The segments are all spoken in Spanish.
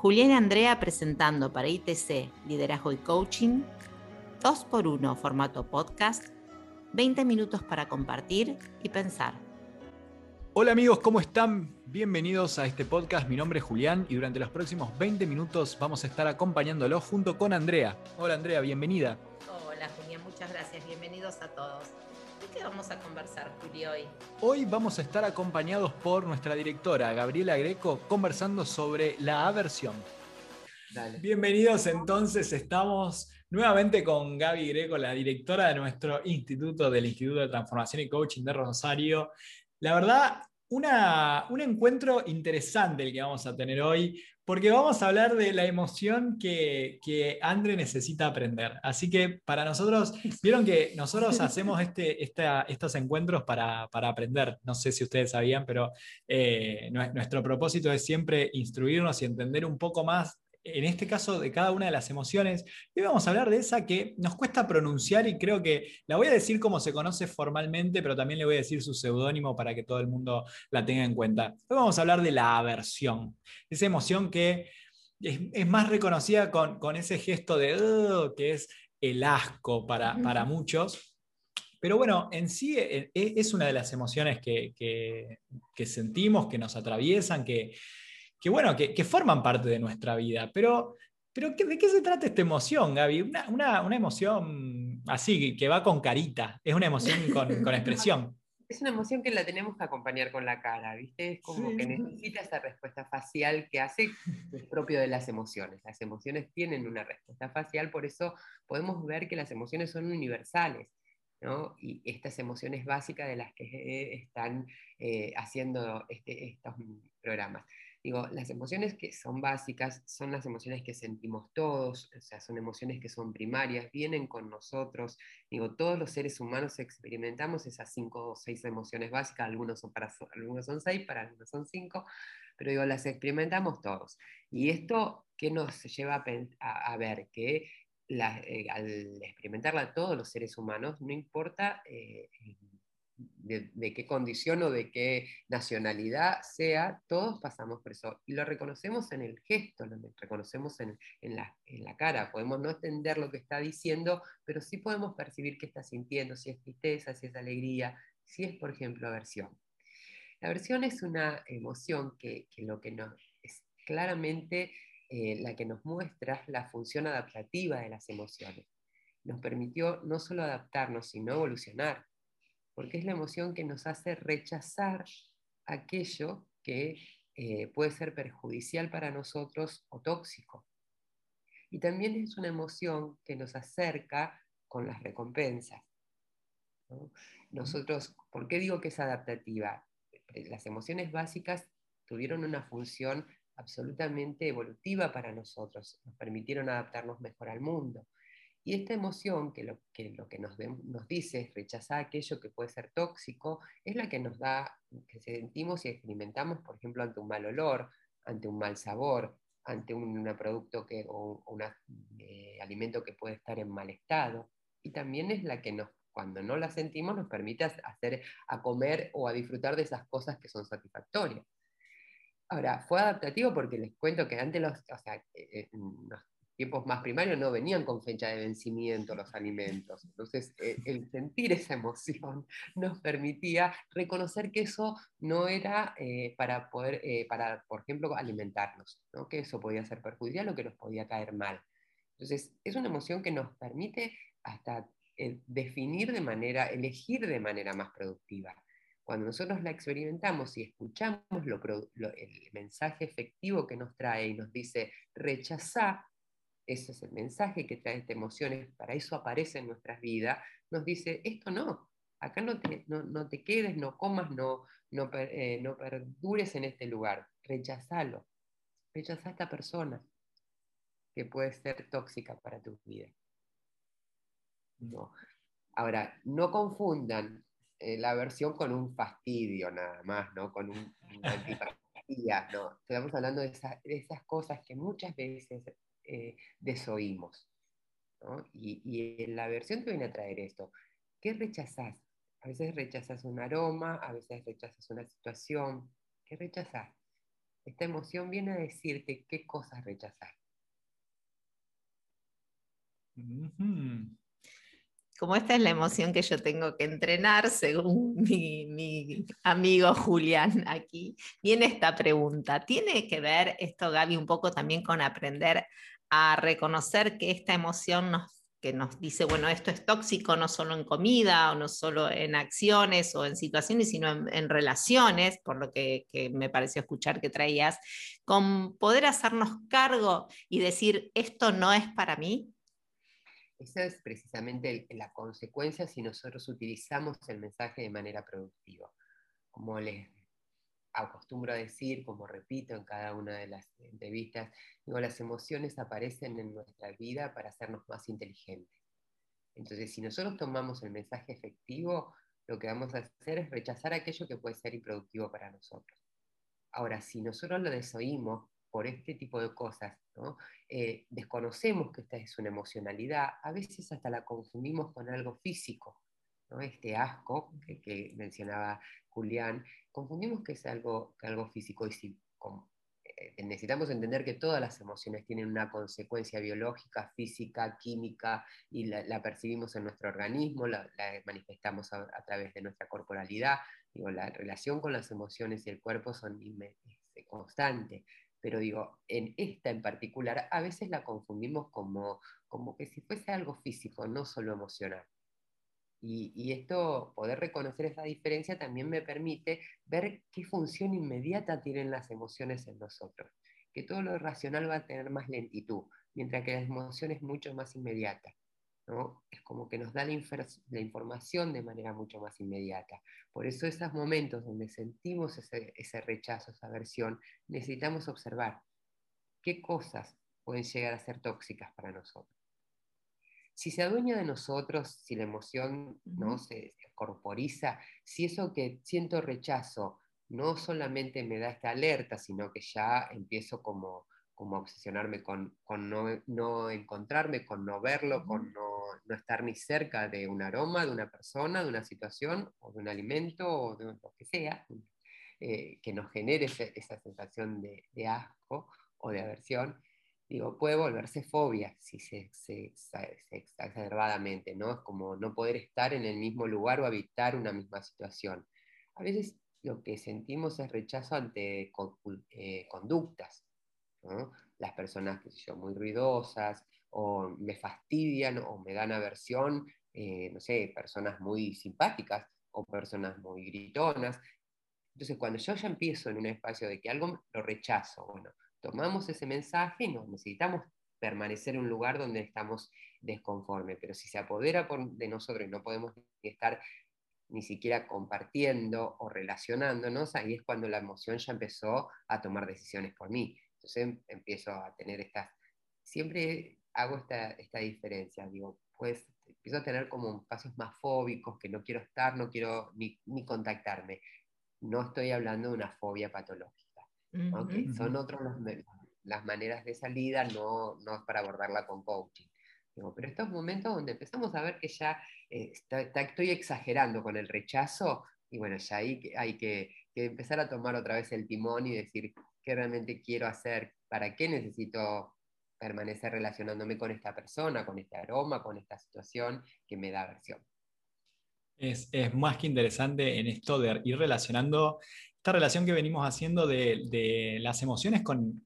Julián y Andrea presentando para ITC Liderazgo y Coaching, 2x1 formato podcast, 20 minutos para compartir y pensar. Hola amigos, ¿cómo están? Bienvenidos a este podcast. Mi nombre es Julián y durante los próximos 20 minutos vamos a estar acompañándolos junto con Andrea. Hola Andrea, bienvenida. Hola Julián, muchas gracias. Bienvenidos a todos. ¿De qué vamos a conversar, Juli, hoy? Hoy vamos a estar acompañados por nuestra directora, Gabriela Greco, conversando sobre la aversión. Bienvenidos entonces, estamos nuevamente con Gaby Greco, la directora de nuestro instituto, del Instituto de Transformación y Coaching de Rosario. La verdad, una, un encuentro interesante el que vamos a tener hoy, porque vamos a hablar de la emoción que, que Andre necesita aprender. Así que para nosotros, vieron que nosotros hacemos este, estos encuentros para, para, aprender. No sé si ustedes sabían, pero eh, nuestro propósito es siempre instruirnos y entender un poco más en este caso de cada una de las emociones. Hoy vamos a hablar de esa que nos cuesta pronunciar y creo que la voy a decir como se conoce formalmente, pero también le voy a decir su seudónimo para que todo el mundo la tenga en cuenta. Hoy vamos a hablar de la aversión, esa emoción que es, más reconocida con, ese gesto de que es el asco para, para muchos. Pero bueno, en sí eh, eh, es una de las emociones que, que sentimos, que nos atraviesan, que, que bueno, que, forman parte de nuestra vida. Pero, pero ¿de qué se trata esta emoción, Gaby? Una, emoción así, que va con carita, es una emoción con, expresión. Es una emoción que la tenemos que acompañar con la cara, ¿viste? Es como que necesita esa respuesta facial que hace, es propio de las emociones. Las emociones tienen una respuesta facial, por eso podemos ver que las emociones son universales. ¿no? Y estas emociones básicas de las que eh, están eh, haciendo este, estos programas. Digo, las emociones que son básicas son las emociones que sentimos todos, o sea, son emociones que son primarias, vienen con nosotros. Digo, todos los seres humanos experimentamos esas cinco o seis emociones básicas, algunos son, para, algunos son seis, para algunos son cinco, pero digo, las experimentamos todos. Y esto, ¿qué nos lleva a, ver? Que eh, al experimentarla todos los seres humanos, no importa eh, de, qué condición o de qué nacionalidad sea, todos pasamos por eso. Y lo reconocemos en el gesto, lo reconocemos en, la, en la cara. Podemos no entender lo que está diciendo, pero sí podemos percibir qué está sintiendo, si es tristeza, si es alegría, si es, por ejemplo, aversión. La aversión es una emoción que, lo que nos es claramente eh, la que nos muestra la función adaptativa de las emociones. Nos permitió no solo adaptarnos, sino evolucionar porque es la emoción que nos hace rechazar aquello que eh, puede ser perjudicial para nosotros o tóxico. Y también es una emoción que nos acerca con las recompensas. Nosotros, ¿por qué digo que es adaptativa? Las emociones básicas tuvieron una función absolutamente evolutiva para nosotros, nos permitieron adaptarnos mejor al mundo. Y esta emoción, que lo que, lo que nos, nos, dice es rechazar aquello que puede ser tóxico, es la que nos da, que sentimos y experimentamos, por ejemplo, ante un mal olor, ante un mal sabor, ante un producto que, o un eh, alimento que puede estar en mal estado. Y también es la que nos, cuando no la sentimos, nos permite hacer, a comer o a disfrutar de esas cosas que son satisfactorias. Ahora, fue adaptativo porque les cuento que antes los, eh, eh, tiempos más primarios no venían con fecha de vencimiento los alimentos. Entonces, eh, el sentir esa emoción nos permitía reconocer que eso no era eh, para poder, eh, para, por ejemplo, alimentarnos, ¿no? que eso podía ser perjudicial o que nos podía caer mal. Entonces, es una emoción que nos permite hasta definir de manera, elegir de manera más productiva. Cuando nosotros la experimentamos y escuchamos el mensaje efectivo que nos trae y nos dice, rechaza ese es el mensaje que trae esta emociones, para eso aparece en nuestras vidas, nos dice, esto no, acá no te, no, te quedes, no comas, no, no, eh, no perdures en este lugar, rechazalo, rechaza a esta persona que puede ser tóxica para tu vida. No. Ahora, no confundan eh, la aversión con un fastidio nada más, ¿no? Con un, una antipatía, ¿no? Estamos hablando de, de, esas cosas que muchas veces eh, desoímos. Y, en la versión te viene a traer esto. ¿Qué rechazas A veces rechazas un aroma, a veces rechazas una situación. ¿Qué rechazás? Esta emoción viene a decirte qué cosas rechazar. Como esta es la emoción que yo tengo que entrenar, según mi, amigo Julián aquí, viene esta pregunta. ¿Tiene que ver esto, Gaby, un poco también con aprender a reconocer que esta emoción que nos dice, bueno, esto es tóxico no solo en comida o no solo en acciones o en situaciones, sino en, relaciones, por lo que, me pareció escuchar que traías, con poder hacernos cargo y decir, esto no es para mí. Esa es precisamente la consecuencia si nosotros utilizamos el mensaje de manera productiva. Como les acostumbro a decir, como repito en cada una de las entrevistas, digo, las emociones aparecen en nuestra vida para hacernos más inteligentes. Entonces, si nosotros tomamos el mensaje efectivo, lo que vamos a hacer es rechazar aquello que puede ser improductivo para nosotros. Ahora, si nosotros lo desoímos por este tipo de cosas, eh, desconocemos que esta es una emocionalidad, a veces hasta la confundimos con algo físico, este asco que, mencionaba Julián, confundimos que es algo, algo físico y si, eh, necesitamos entender que todas las emociones tienen una consecuencia biológica, física, química, y la, percibimos en nuestro organismo, la, manifestamos a, través de nuestra corporalidad. Digo, la relación con las emociones y el cuerpo son este, constantes. Pero digo, en esta en particular, a veces la confundimos como, como que si fuese algo físico, no solo emocional. Y, esto, poder reconocer esa diferencia también me permite ver qué función inmediata tienen las emociones en nosotros. Que todo lo racional va a tener más lentitud, mientras que la emoción es mucho más inmediata. ¿no? Es como que nos da la, información de manera mucho más inmediata. Por eso esos momentos donde sentimos ese, ese rechazo, esa aversión, necesitamos observar qué cosas pueden llegar a ser tóxicas para nosotros si se adueña de nosotros, si la emoción ¿no? se, corporiza, si eso que siento rechazo no solamente me da esta alerta, sino que ya empiezo como, como a obsesionarme con, con no, encontrarme, con no verlo, con no, estar ni cerca de un aroma, de una persona, de una situación, o de un alimento, o de lo que sea, eh, que nos genere esa sensación de, de asco o de aversión, digo, puede volverse fobia si se, se, exacerbadamente, ¿no? Es como no poder estar en el mismo lugar o habitar una misma situación. A veces lo que sentimos es rechazo ante eh, conductas, ¿no? Las personas, que son muy ruidosas, o me fastidian, o me dan aversión, eh, no sé, personas muy simpáticas, o personas muy gritonas. Entonces, cuando yo ya empiezo en un espacio de que algo lo rechazo, bueno, tomamos ese mensaje y nos necesitamos permanecer en un lugar donde estamos desconformes, pero si se apodera de nosotros y no podemos estar ni siquiera compartiendo o relacionándonos, ahí es cuando la emoción ya empezó a tomar decisiones por mí. Entonces em, empiezo a tener estas, siempre hago esta, esta diferencia, digo, pues empiezo a tener como espacios más fóbicos, que no quiero estar, no quiero ni, ni contactarme. No estoy hablando de una fobia patológica son otras las, maneras de salida, no, no para abordarla con coaching. pero estos momentos donde empezamos a ver que ya eh, estoy exagerando con el rechazo, y bueno, ya ahí hay que, que, empezar a tomar otra vez el timón y decir qué realmente quiero hacer, para qué necesito permanecer relacionándome con esta persona, con este aroma, con esta situación que me da aversión. Es, es, más que interesante en esto de ir relacionando esta relación que venimos haciendo de, las emociones con,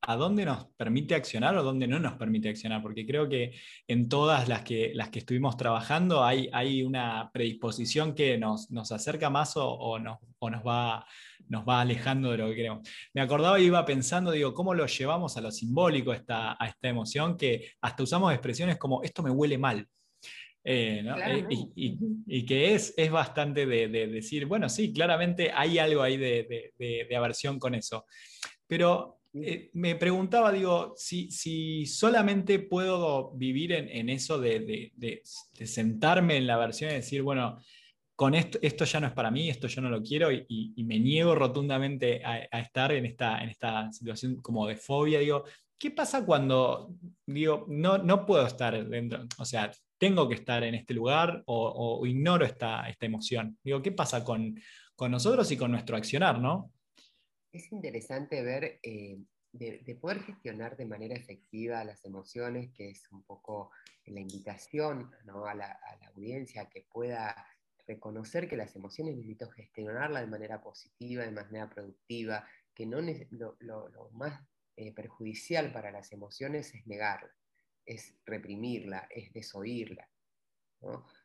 a dónde nos permite accionar o dónde no nos permite accionar, porque creo que en todas las que, las que estuvimos trabajando hay, hay una predisposición que nos, nos acerca más o, nos, nos, va, nos va alejando de lo que queremos. Me acordaba y iba pensando, digo, cómo lo llevamos a lo simbólico, esta, a esta emoción, que hasta usamos expresiones como esto me huele mal. Eh, eh, y, que es, es bastante de, decir, bueno, sí, claramente hay algo ahí de, aversión con eso. Pero eh, me preguntaba, digo, si, si, solamente puedo vivir en, eso de, sentarme en la aversión y decir, bueno, con esto, esto ya no es para mí, esto yo no lo quiero y, me niego rotundamente a, a, estar en esta, en esta situación como de fobia, digo, ¿qué pasa cuando digo, no, no puedo estar dentro? O sea, tengo que estar en este lugar o, ignoro esta, esta, emoción. Digo, ¿qué pasa con, nosotros y con nuestro accionar, no? Es interesante ver, eh, de, poder gestionar de manera efectiva las emociones, que es un poco la invitación a, la, audiencia que pueda reconocer que las emociones necesito gestionarlas de manera positiva, de manera productiva, que no lo, más eh, perjudicial para las emociones es negarla, es reprimirla, es desoírla.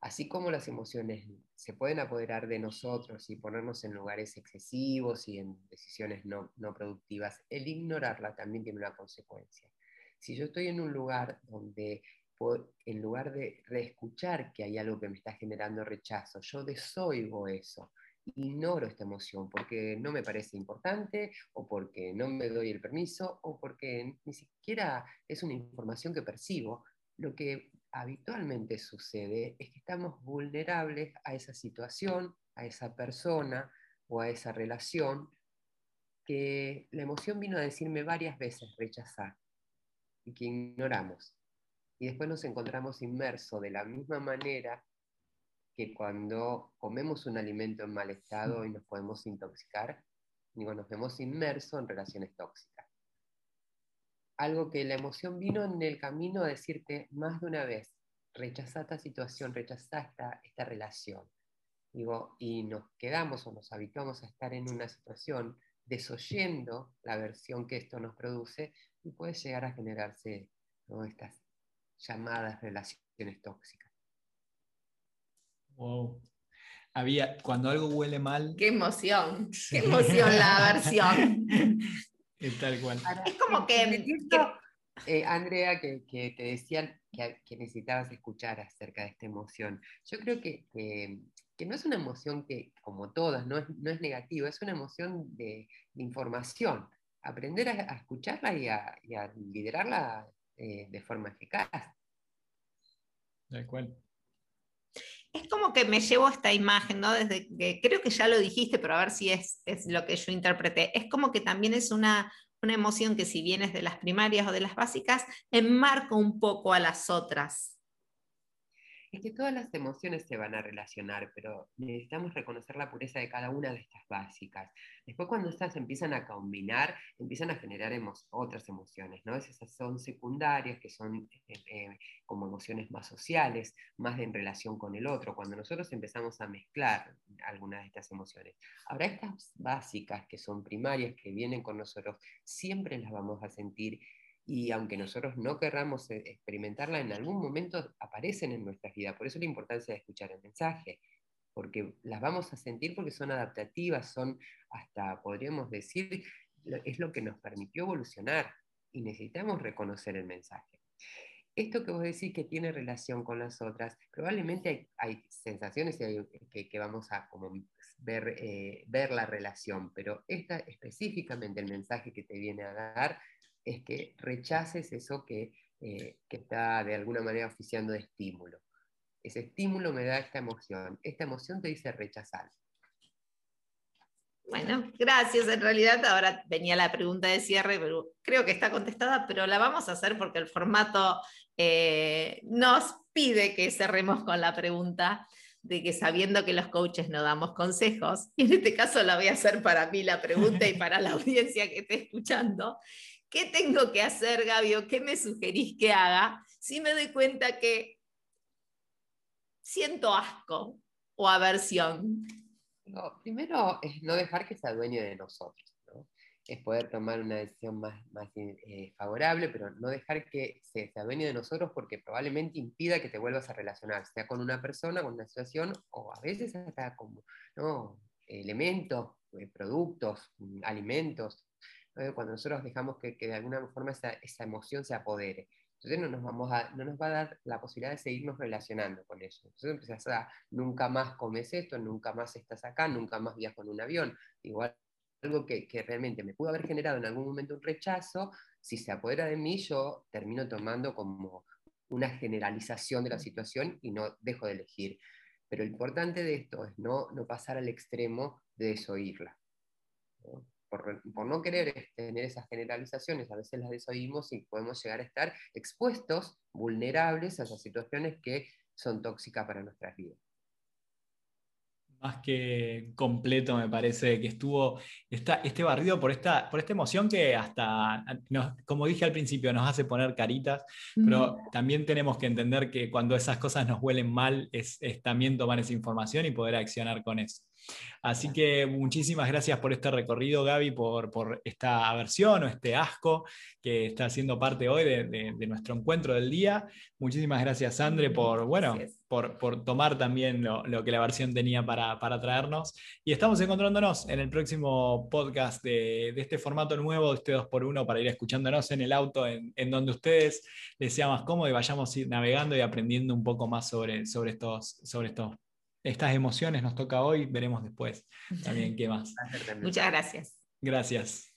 Así como las emociones se pueden apoderar de nosotros y ponernos en lugares excesivos y en decisiones no, productivas, el ignorarla también tiene una consecuencia. Si yo estoy en un lugar donde en lugar de reescuchar que hay algo que me está generando rechazo, yo desoigo eso, ignoro esta emoción porque no me parece importante o porque no me doy el permiso o porque ni siquiera es una información que percibo, lo que habitualmente sucede es que estamos vulnerables a esa situación, a esa persona o a esa relación que la emoción vino a decirme varias veces rechazar y que ignoramos. Y después nos encontramos inmersos de la misma manera que cuando comemos un alimento en mal estado y nos podemos intoxicar, digo, nos vemos inmersos en relaciones tóxicas algo que la emoción vino en el camino a decirte más de una vez, rechaza esta situación, rechaza esta, esta relación. Digo, y nos quedamos o nos habituamos a estar en una situación desoyendo la versión que esto nos produce y puede llegar a generarse estas llamadas relaciones tóxicas. Wow. Había, cuando algo huele mal. Qué emoción, qué emoción la aversión. Es tal cual. es como que... Eh, Andrea, que, te decían que, necesitabas escuchar acerca de esta emoción. Yo creo que, no es una emoción que, como todas, no es, no es negativa, es una emoción de, información. Aprender a, escucharla y a, liderarla eh, de forma eficaz. Tal cual. Es como que me llevo esta imagen, ¿no? Desde que creo que ya lo dijiste, pero a ver si es, lo que yo interpreté. Es como que también es una, una emoción que si bien es de las primarias o de las básicas, enmarca un poco a las otras es que todas las emociones se van a relacionar, pero necesitamos reconocer la pureza de cada una de estas básicas. Después cuando estas empiezan a combinar, empiezan a generar otras emociones, ¿no? Esas son secundarias, que son eh, eh, como emociones más sociales, más en relación con el otro, cuando nosotros empezamos a mezclar algunas de estas emociones. Ahora estas básicas, que son primarias, que vienen con nosotros, siempre las vamos a sentir y aunque nosotros no querramos eh, experimentarla, en algún momento aparecen en nuestra vida. Por eso la importancia de escuchar el mensaje, porque las vamos a sentir porque son adaptativas, son hasta, podríamos decir, es lo que nos permitió evolucionar y necesitamos reconocer el mensaje. Esto que vos decís que tiene relación con las otras, probablemente hay, sensaciones que, que, vamos a como ver, eh, ver la relación, pero esta específicamente el mensaje que te viene a dar es que rechaces eso que, eh, que está de alguna manera oficiando de estímulo. Ese estímulo me da esta emoción. Esta emoción te dice rechazar. Bueno, gracias. En realidad ahora venía la pregunta de cierre, pero creo que está contestada, pero la vamos a hacer porque el formato eh, nos pide que cerremos con la pregunta de que sabiendo que los coaches no damos consejos, y en este caso la voy a hacer para mí la pregunta y para la audiencia que esté escuchando, ¿Qué tengo que hacer, Gabi, qué me sugerís que haga si me doy cuenta que siento asco o aversión? primero es no dejar que se adueñe de nosotros. Es poder tomar una decisión más, eh, favorable, pero no dejar que se, se, adueñe de nosotros porque probablemente impida que te vuelvas a relacionar, sea con una persona, con una situación, o a veces hasta con elementos, eh, productos, alimentos, cuando nosotros dejamos que, de alguna forma esa, emoción se apodere. Entonces no nos, vamos a, no nos va a dar la posibilidad de seguirnos relacionando con eso. Entonces empezás a, nunca más comes esto, nunca más estás acá, nunca más viajas en un avión. Igual algo que, que, realmente me pudo haber generado en algún momento un rechazo, si se apodera de mí, yo termino tomando como una generalización de la situación y no dejo de elegir. Pero lo importante de esto es no, no pasar al extremo de desoírla por, no querer tener esas generalizaciones, a veces las desoímos y podemos llegar a estar expuestos, vulnerables a esas situaciones que son tóxicas para nuestras vidas. más que completo, me parece, que estuvo este barrido por esta, por esta emoción que hasta, como dije al principio, nos hace poner caritas, pero también tenemos que entender que cuando esas cosas nos huelen mal, es, es también tomar esa información y poder accionar con eso. Así que muchísimas gracias por este recorrido, Gaby, por, por esta aversión o este asco que está siendo parte hoy de, nuestro encuentro del día. Muchísimas gracias, Andre, por, bueno, por, por, tomar también lo, que la versión tenía para, para, traernos. Y estamos encontrándonos en el próximo podcast de, este formato nuevo, de este 2x1, para ir escuchándonos en el auto, en, en, donde ustedes les sea más cómodo y vayamos ir navegando y aprendiendo un poco más sobre, sobre, estos, sobre estos estas emociones nos toca hoy, veremos después también qué más. Muchas gracias. Gracias.